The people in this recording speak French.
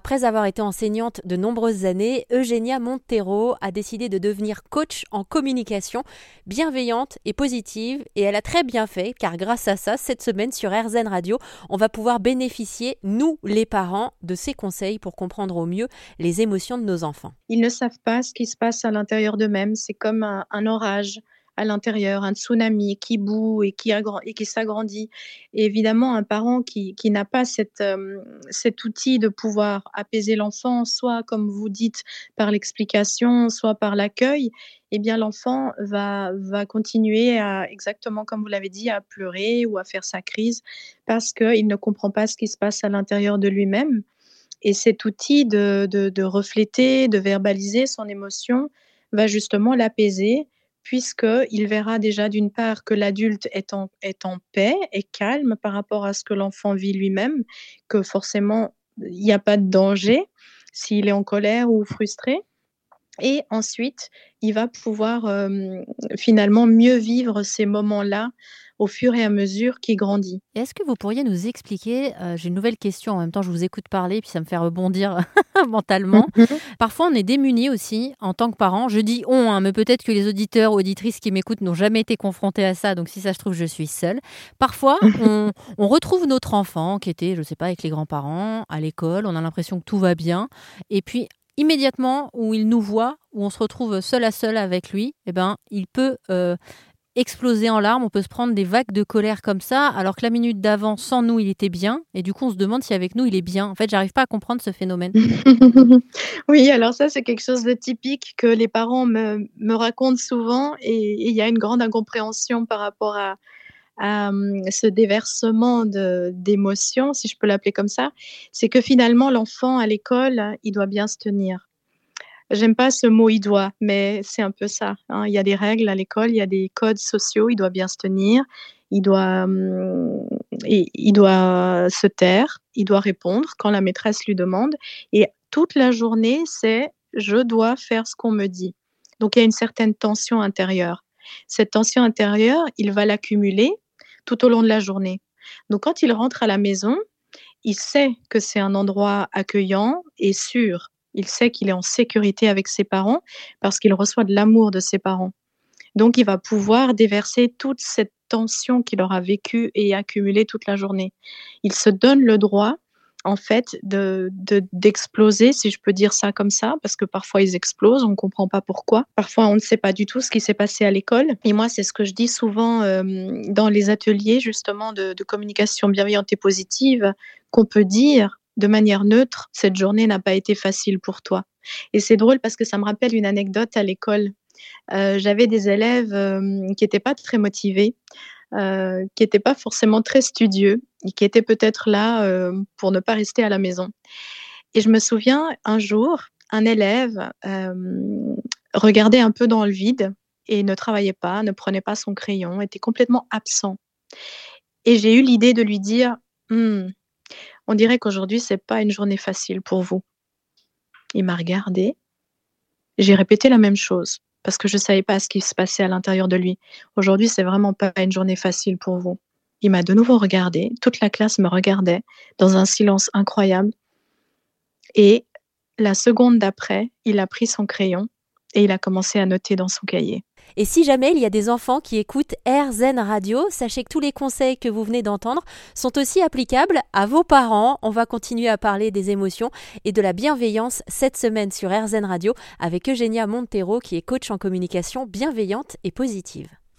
Après avoir été enseignante de nombreuses années, Eugenia Montero a décidé de devenir coach en communication bienveillante et positive et elle a très bien fait car grâce à ça, cette semaine sur RZN Radio, on va pouvoir bénéficier, nous les parents, de ces conseils pour comprendre au mieux les émotions de nos enfants. Ils ne savent pas ce qui se passe à l'intérieur d'eux-mêmes, c'est comme un orage à l'intérieur, un tsunami qui boue et qui, s'agrandit. Et évidemment, un parent qui, n'a pas euh, cet outil de pouvoir apaiser l'enfant, soit comme vous dites, par l'explication, soit par l'accueil, eh bien l'enfant va, continuer à, exactement comme vous l'avez dit, à pleurer ou à faire sa crise parce qu'il ne comprend pas ce qui se passe à l'intérieur de lui-même. Et cet outil de refléter, de verbaliser son émotion va justement l'apaiser puisqu'il verra déjà d'une part que l'adulte est en, est en paix et calme par rapport à ce que l'enfant vit lui-même, que forcément, il n'y a pas de danger s'il est en colère ou frustré. Et ensuite, il va pouvoir euh, finalement mieux vivre ces moments-là au fur et à mesure qu'il grandit. Est-ce que vous pourriez nous expliquer, euh, j'ai une nouvelle question, en même temps je vous écoute parler, puis ça me fait rebondir mentalement. Mhm. Parfois on est démunis aussi en tant que parents. Je dis on, hein, mais peut-être que les auditeurs ou auditrices qui m'écoutent n'ont jamais été confrontés à ça, donc si ça se trouve je suis seule. Parfois on, on retrouve notre enfant qui était, je ne sais pas, avec les grands-parents, à l'école, on a l'impression que tout va bien, et puis immédiatement où il nous voit, où on se retrouve seul à seul avec lui, eh ben, il peut euh, exploser en larmes, on peut se prendre des vagues de colère comme ça, alors que la minute d'avant, sans nous, il était bien, et du coup, on se demande si avec nous, il est bien. En fait, j'arrive pas à comprendre ce phénomène. oui, alors ça, c'est quelque chose de typique que les parents me, racontent souvent, et il y a une grande incompréhension par rapport à, hum, ce déversement d'émotions, si je peux l'appeler comme ça, c'est que finalement, l'enfant à l'école, il doit bien se tenir. J'aime pas ce mot il doit, mais c'est un peu ça. Hein. Il y a des règles à l'école, il y a des codes sociaux, il doit bien se tenir, il doit, hum, il doit se taire, il doit répondre quand la maîtresse lui demande. Et toute la journée, c'est je dois faire ce qu'on me dit. Donc il y a une certaine tension intérieure. Cette tension intérieure, il va l'accumuler tout au long de la journée. Donc quand il rentre à la maison, il sait que c'est un endroit accueillant et sûr. Il sait qu'il est en sécurité avec ses parents parce qu'il reçoit de l'amour de ses parents. Donc, il va pouvoir déverser toute cette tension qu'il aura vécue et accumulée toute la journée. Il se donne le droit, en fait, de, d'exploser, si je peux dire ça comme ça, parce que parfois ils explosent, on ne comprend pas pourquoi. Parfois, on ne sait pas du tout ce qui s'est passé à l'école. Et moi, c'est ce que je dis souvent euh, dans les ateliers, justement, de, communication bienveillante et positive, qu'on peut dire de manière neutre, cette journée n'a pas été facile pour toi. Et c'est drôle parce que ça me rappelle une anecdote à l'école. Euh, j'avais des élèves euh, qui n'étaient pas très motivés, euh, qui n'étaient pas forcément très studieux, et qui étaient peut-être là pour ne pas rester à la maison. Et je me souviens un jour, un élève regardait un peu dans le vide et ne travaillait pas, ne prenait pas son crayon, était complètement absent. Et j'ai eu l'idée de lui dire, «Hmm, on dirait qu'aujourd'hui, c'est pas une journée facile pour vous. Il m'a regardé. J'ai répété la même chose parce que je ne savais pas ce qui se passait à l'intérieur de lui. Aujourd'hui, c'est vraiment pas une journée facile pour vous. Il m'a de nouveau regardé. Toute la classe me regardait dans un silence incroyable. Et la seconde d'après, il a pris son crayon et il a commencé à noter dans son cahier. Et si jamais il y a des enfants qui écoutent AirZen Radio, sachez que tous les conseils que vous venez d'entendre sont aussi applicables à vos parents. On va continuer à parler des émotions et de la bienveillance cette semaine sur AirZen Radio avec Eugenia Montero qui est coach en communication bienveillante et positive.